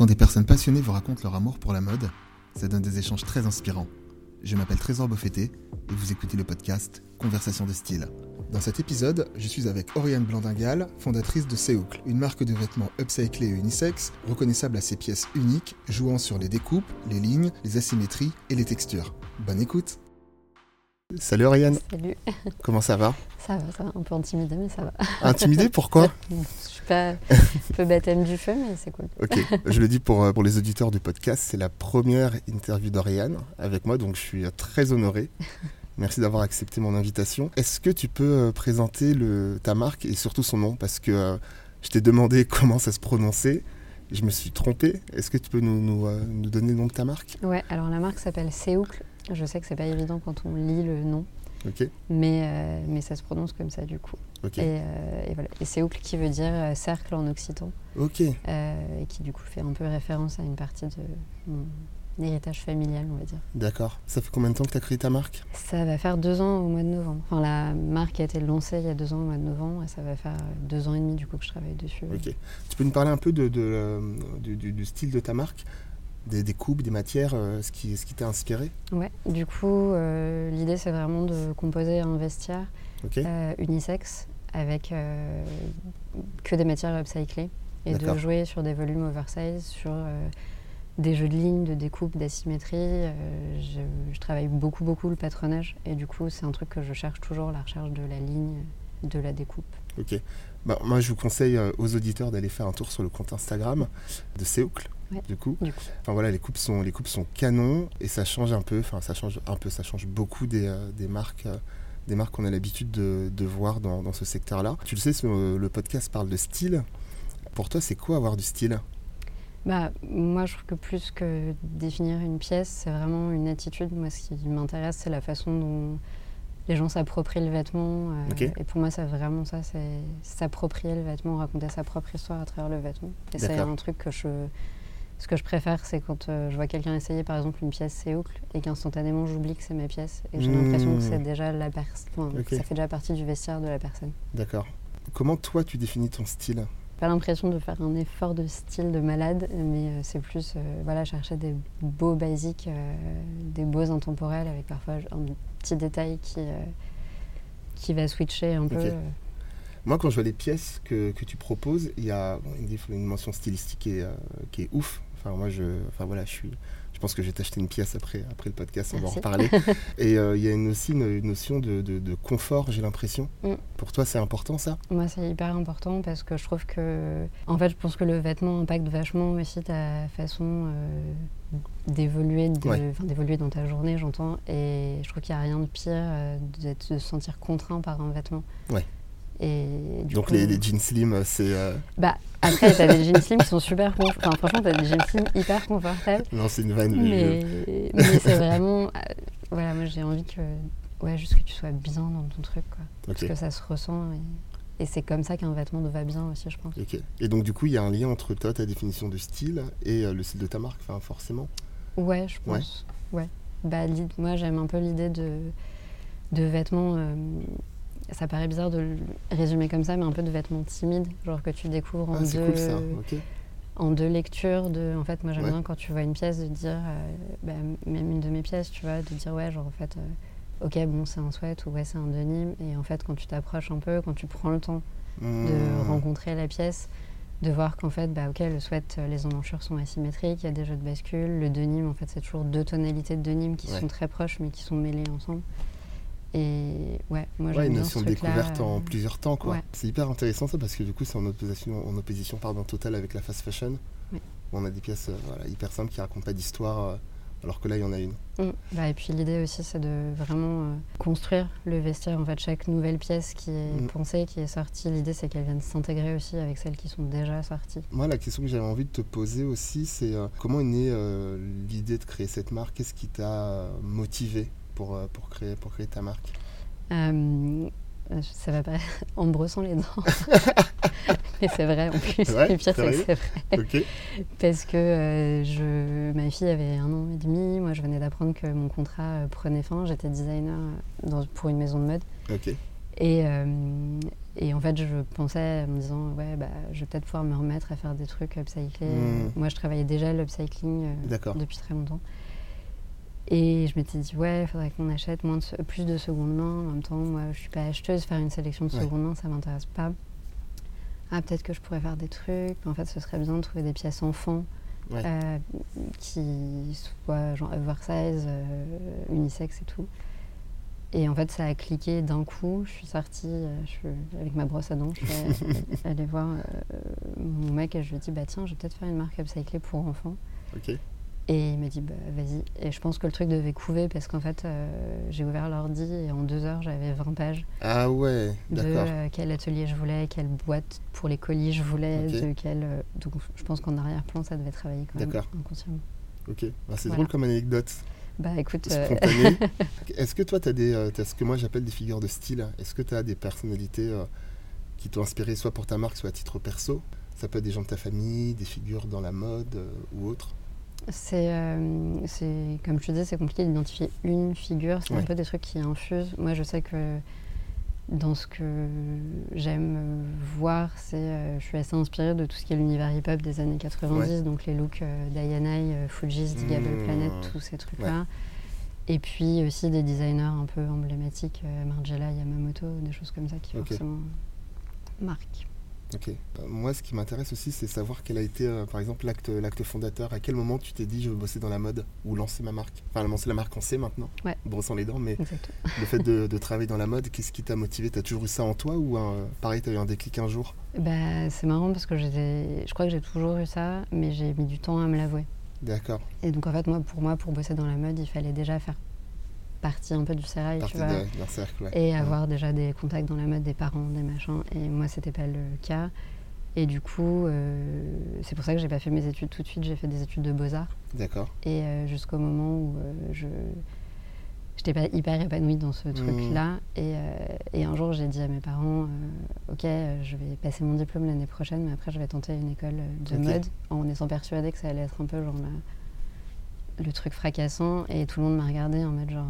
Quand des personnes passionnées vous racontent leur amour pour la mode, ça donne des échanges très inspirants. Je m'appelle Trésor Beaufetté et vous écoutez le podcast Conversation de style. Dans cet épisode, je suis avec Oriane Blandingal, fondatrice de Seoucle, une marque de vêtements upcyclés et unisex, reconnaissable à ses pièces uniques, jouant sur les découpes, les lignes, les asymétries et les textures. Bonne écoute Salut Oriane Salut, Comment ça va ça va, ça va, un peu intimidé, mais ça va. Intimidé Pourquoi Je suis pas un peu baptême du feu, mais c'est cool. Ok, je le dis pour, euh, pour les auditeurs du podcast, c'est la première interview d'Oriane avec moi, donc je suis très honoré. Merci d'avoir accepté mon invitation. Est-ce que tu peux euh, présenter le, ta marque et surtout son nom? Parce que euh, je t'ai demandé comment ça se prononçait. Je me suis trompé. Est-ce que tu peux nous, nous, euh, nous donner le nom de ta marque? Ouais, alors la marque s'appelle Seoucle. Je sais que c'est pas évident quand on lit le nom, mais, euh, mais ça se prononce comme ça du coup. Et, euh, et voilà. Et Seoucle qui veut dire euh, cercle en occitan, ok. et qui du coup fait un peu référence à une partie de mon héritage familial, on va dire. D'accord. Ça fait combien de temps que tu as créé ta marque? Ça va faire deux ans au mois de novembre. Enfin, la marque a été lancée il y a deux ans au mois de novembre, et ça va faire deux ans et demi du coup que je travaille dessus. Ok. Tu peux nous parler un peu de, de, du, du- du style de ta marque? Des, des coupes, des matières, euh, ce qui, ce qui t'a inspiré Ouais, du coup, euh, l'idée c'est vraiment de composer un vestiaire Ok, euh, unisexe avec que des matières upcyclées et de jouer sur des volumes oversize, sur des jeux de lignes, de découpe, d'asymétrie. Euh, je, je travaille beaucoup, beaucoup le patronage et du coup, c'est un truc que je cherche toujours, la recherche de la ligne, de la découpe. ok. Bah, moi, je vous conseille euh, aux auditeurs d'aller faire un tour sur le compte Instagram de Seoucle, Ouais. du coup. Du coup. Enfin voilà, les coupes sont les coupes sont canons et ça change un peu. Enfin ça change un peu, ça change beaucoup des, euh, des marques. euh, des marques qu'on a l'habitude de, de voir dans, dans ce secteur-là. Tu le sais, ce- euh, le podcast parle de style. Pour toi, c'est quoi avoir du style? Bah, moi, je trouve que plus que définir une pièce, c'est vraiment une attitude. Moi, ce qui m'intéresse, c'est la façon dont les gens s'approprient le vêtement. euh. Et pour moi, c'est vraiment ça, c'est s'approprier le vêtement, raconter sa propre histoire à travers le vêtement. Et c'est un truc que je... Ce que je préfère, c'est quand euh, je vois quelqu'un essayer, par exemple, une pièce Séoucle et qu'instantanément, j'oublie que c'est ma pièce. Et j'ai l'impression que Mmh. c'est déjà la personne... Ça fait déjà partie du vestiaire de la personne. D'accord. Comment toi tu définis ton style? Pas l'impression de faire un effort de style de malade, mais euh, c'est plus euh, voilà, chercher des beaux basiques, euh, des beaux intemporels avec parfois un petit détail qui, qui va switcher un peu. Ok. euh. Moi, quand je vois les pièces que, que tu proposes, il y a bon, une, une mention stylistique qui est, qui est ouf. Enfin, moi, je, enfin voilà, je suis. Je pense que je vais t'acheter une pièce après, après le podcast, on va en reparler. Et euh, il y a une, aussi une, une notion de, de- de confort, j'ai l'impression. Mm. Pour toi, c'est important ça? Moi, c'est hyper important parce que je trouve que, en fait, je pense que le vêtement impacte vachement aussi ta façon euh, d'évoluer, de, Ouais. enfin, d'évoluer dans ta journée, j'entends. Et je trouve qu'il n'y a rien de pire euh, de se sentir contraint par un vêtement. Ouais. Et du Donc coup, les, les jeans slim, c'est... euh, Bah, après, t'as des jeans slim qui sont super confortables. Enfin, franchement, t'as des jeans slim hyper confortables. Non, c'est une vanne. mais Mais, mais c'est vraiment. euh, voilà, moi j'ai envie que. Ouais, juste que tu sois bien dans ton truc, quoi. Parce que ça se ressent. Et, et c'est comme ça qu'un vêtement va bien aussi, je pense. Et donc du coup, il y a un lien entre toi, ta définition de style, et euh, le style de ta marque, enfin forcément. Ouais, je Ouais. pense. Ouais. Bah, l'i- moi j'aime un peu l'idée de, de vêtements. Ça paraît bizarre de le résumer comme ça, mais un peu de vêtements timides, genre que tu découvres en Ah, c'est deux. cool ça, ok. en deux lectures de en fait moi j'aime Ouais. bien quand tu vois une pièce de dire euh, bah, même une de mes pièces tu vois de dire ouais genre en fait euh, ok bon c'est un sweat ou ouais c'est un denim et en fait quand tu t'approches un peu quand tu prends le temps de Mmh. rencontrer la pièce de voir qu'en fait bah ok le sweat euh, les emmanchures sont asymétriques il y a des jeux de bascule le denim en fait c'est toujours deux tonalités de denim qui Ouais. sont très proches mais qui sont mêlées ensemble et ouais moi Ouais, une notion de découverte en euh, plusieurs temps, quoi. ouais. C'est hyper intéressant ça parce que du coup, c'est en opposition, en opposition pardon, totale avec la fast fashion. Où On a des pièces euh, voilà, hyper simples qui racontent pas d'histoire, euh, alors que là, il y en a une. Mm. Bah, et puis l'idée aussi, c'est de vraiment euh, construire le vestiaire. En fait, chaque nouvelle pièce qui est Mm. pensée, qui est sortie, l'idée c'est qu'elle vienne s'intégrer aussi avec celles qui sont déjà sorties. Moi, la question que j'avais envie de te poser aussi, c'est euh, comment est née euh, l'idée de créer cette marque? Qu'est-ce qui t'a motivé pour, euh, pour, créer, pour créer ta marque Euh, ça va pas en me brossant les dents. Mais c'est vrai en plus. Ouais, le pire, c'est que c'est vrai. Parce que euh, je, ma fille avait un an et demi. Moi, je venais d'apprendre que mon contrat prenait fin. J'étais designer dans- pour une maison de mode. Et, euh, et en fait, je pensais en me disant, ouais, bah, je vais peut-être pouvoir me remettre à faire des trucs upcyclés. Mm. Moi, je travaillais déjà l'upcycling euh, depuis très longtemps. Et je m'étais dit, ouais, il faudrait qu'on achète moins de plus de seconde main. En même temps, moi, je suis pas acheteuse. Faire une sélection de Ouais. seconde main, ça m'intéresse pas. Ah, peut-être que je pourrais faire des trucs. En fait, ce serait bien de trouver des pièces enfants Ouais. euh, qui soient genre oversize, euh, unisex et tout. Et en fait, ça a cliqué d'un coup. Je suis sortie euh, je suis, avec ma brosse à dents. Je suis allée- voir euh, mon mec et je lui ai dit, bah tiens, je vais peut-être faire une marque upcyclée pour enfants. Ok. Et il m'a dit, bah, vas-y. Et je pense que le truc devait couver parce qu'en fait, euh, j'ai ouvert l'ordi et en deux heures, j'avais 20 pages Ah ouais, de euh, quel atelier je voulais, quelle boîte pour les colis je voulais, de quel. euh, donc je pense qu'en arrière-plan, ça devait travailler quand même D'accord. inconsciemment. Ok. Bah, c'est Voilà. drôle comme anecdote. Bah écoute. Est-ce que toi, tu as, des, t'as ce que moi j'appelle des figures de style? Est-ce que tu as des personnalités qui t'ont inspiré soit pour ta marque, soit à titre perso? Ça peut être des gens de ta famille, des figures dans la mode ou autre c'est, euh, c'est- comme je te disais, c'est compliqué d'identifier une figure. C'est Ouais. un peu des trucs qui infusent. Moi, je sais que dans ce que j'aime euh, voir, c'est, euh, je suis assez inspirée de tout ce qui est l'univers hip-hop des années 90, donc les looks euh, euh, Fugees, Digable Mmh. Planet, tous ces trucs-là. Et puis aussi des designers un peu emblématiques, Margiela, Yamamoto, des choses comme ça qui forcément marquent. Ok. Euh, moi, ce qui m'intéresse aussi, c'est savoir quel a été, euh, par exemple, l'acte, l'acte fondateur. À quel moment tu t'es dit, je veux bosser dans la mode ou lancer ma marque? Enfin, lancer la marque, on sait maintenant, Ouais. brossant les dents, mais Exactement. le fait de, de travailler dans la mode, qu'est-ce qui t'a motivé? T'as toujours eu ça en toi ou euh, pareil, t'as eu un déclic un jour? Bah, c'est marrant parce que j'étais- je crois que j'ai toujours eu ça, mais j'ai mis du temps à me l'avouer. D'accord. Et donc en fait, moi, pour moi, pour bosser dans la mode, il fallait déjà faire partie un peu du sérail, tu vois, cercle, ouais. et Ouais. avoir déjà des contacts dans la mode, des parents, des machins. Et moi, c'était pas le cas. Et du coup, euh, c'est pour ça que j'ai pas fait mes études tout de suite. J'ai fait des études de beaux-arts. D'accord. Et euh, jusqu'au moment où euh, je j'étais pas hyper épanouie dans ce truc-là. Et, euh, et un jour, j'ai dit à mes parents, ok, je vais passer mon diplôme l'année prochaine, mais après, je vais tenter une école de Ok. mode, en étant persuadée que ça allait être un peu genre la- le truc fracassant. Et tout le monde m'a regardé en mode genre,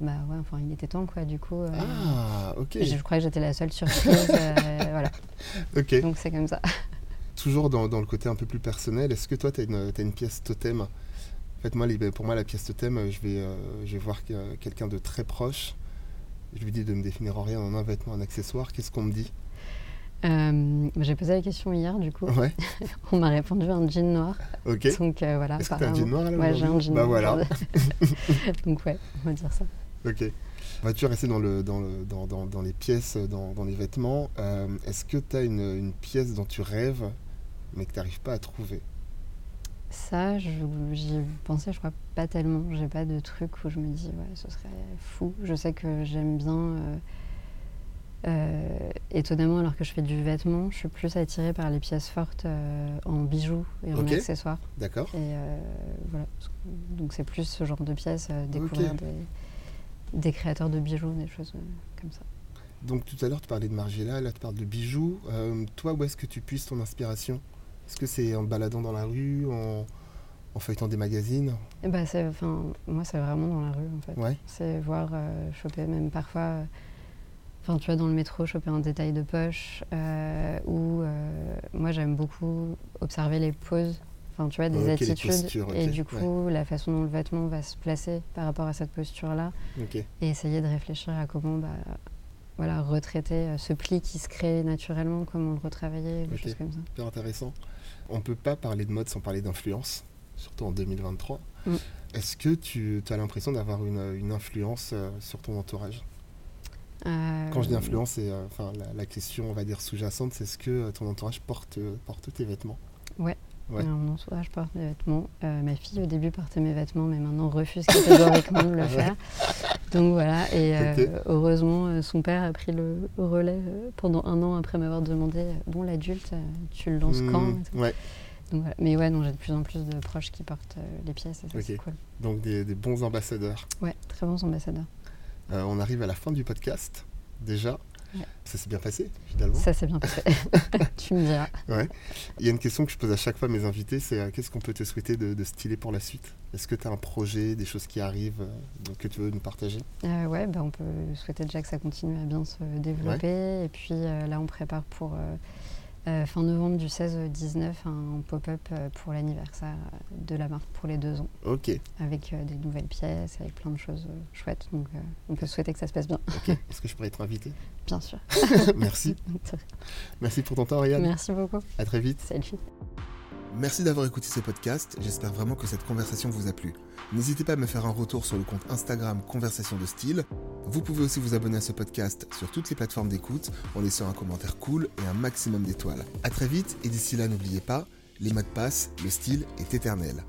bah ouais, enfin, il était temps quoi. Du coup, euh, Ah, ok. je, je crois que j'étais la seule surprise. euh, voilà, Ok. donc c'est comme ça. Toujours dans, dans le côté un peu plus personnel, est-ce que toi, tu as une, t'as une pièce totem? En fait, moi, les- pour moi, la pièce totem, euh, je vais, euh, je vais voir que- quelqu'un de très proche. Je lui dis de me définir en rien, en un vêtement, un accessoire. Qu'est-ce qu'on me dit? Euh, j'ai posé la question hier, du coup. Ouais, On m'a répondu un jean noir. ok. Donc euh, voilà. Est-ce que t'as un jean noir là Ouais, j'ai un jean Bah noir voilà. Donc ouais, on va dire ça. ok. Vas-tu rester dans, le, dans, le, dans, dans, dans les pièces, dans, dans les vêtements Euh, Est-ce que tu as une, une pièce dont tu rêves, mais que tu n'arrives pas à trouver? Ça, j'y pensais, je crois pas tellement. J'ai pas de truc où je me dis, ouais, ce serait fou. Je sais que j'aime bien. Euh, étonnamment, alors que je fais du vêtement, je suis plus attirée par les pièces fortes euh, en bijoux et en accessoires. D'accord Et euh, voilà. Donc c'est plus ce genre de pièces, découvrir des, des créateurs de bijoux, des choses comme ça. Donc tout à l'heure, tu parlais de Margiela, là tu parles de bijoux. Euh, toi, où est-ce que tu puisses ton inspiration? Est-ce que c'est en te baladant dans la rue, en, en feuilletant des magazines? Bah, moi, c'est vraiment dans la rue, en fait. Ouais, C'est voir, euh, choper même parfois, enfin, tu vois, dans le métro, choper un détail de poche, euh, ou euh, moi, j'aime beaucoup observer les poses, enfin, tu vois, des attitudes, postures, et du coup, la façon dont le vêtement va se placer par rapport à cette posture-là, et essayer de réfléchir à comment, bah, voilà, retraiter euh, ce pli qui se crée naturellement, comment le retravailler, des choses comme ça. Super intéressant. On ne peut pas parler de mode sans parler d'influence, surtout en 2023. Mm. Est-ce que tu as l'impression d'avoir une, une influence euh, sur ton entourage? Quand je dis influence, c'est euh, enfin, la, la question, on va dire, sous-jacente, c'est est-ce que euh, ton entourage porte, euh, porte tes vêtements Ouais. Mon entourage porte mes vêtements. Euh, ma fille, au début, portait mes vêtements, mais maintenant refuse catégoriquement de le faire. Donc voilà. Et euh, heureusement, euh, son père a pris le relais euh, pendant un an après m'avoir demandé euh, Bon, l'adulte, euh, tu le lances quand? et tout. Ouais, Donc, voilà. Mais ouais, j'ai de plus en plus de proches qui portent euh, les pièces et ça, Ok. c'est cool. donc des, des bons ambassadeurs. Ouais, très bons ambassadeurs. Euh, on arrive à la fin du podcast, déjà. Ça s'est bien passé finalement Ça s'est bien passé. tu me diras. Ouais. Il y a une question que je pose à chaque fois à mes invités, c'est euh, qu'est-ce qu'on peut te souhaiter de, de stylé pour la suite? Est-ce que tu as un projet, des choses qui arrivent euh, que tu veux nous partager? Ouais, bah, on peut souhaiter déjà que ça continue à bien se développer. Et puis là, on prépare pour fin novembre du 16 au 19 un pop-up euh, pour l'anniversaire de la marque pour les deux ans, Ok, avec euh, des nouvelles pièces, avec plein de choses euh, chouettes. Donc euh, on peut souhaiter que ça se passe bien, ok. Est-ce que je pourrais être invité? Bien sûr. Merci. Merci pour ton temps, Ariane. Merci beaucoup. À très vite. Salut. Merci d'avoir écouté ce podcast, j'espère vraiment que cette conversation vous a plu. N'hésitez pas à me faire un retour sur le compte Instagram Conversation de Style. Vous pouvez aussi vous abonner à ce podcast sur toutes les plateformes d'écoute en laissant un commentaire cool et un maximum d'étoiles. A très vite et d'ici là n'oubliez pas, les mots de passe, le style est éternel.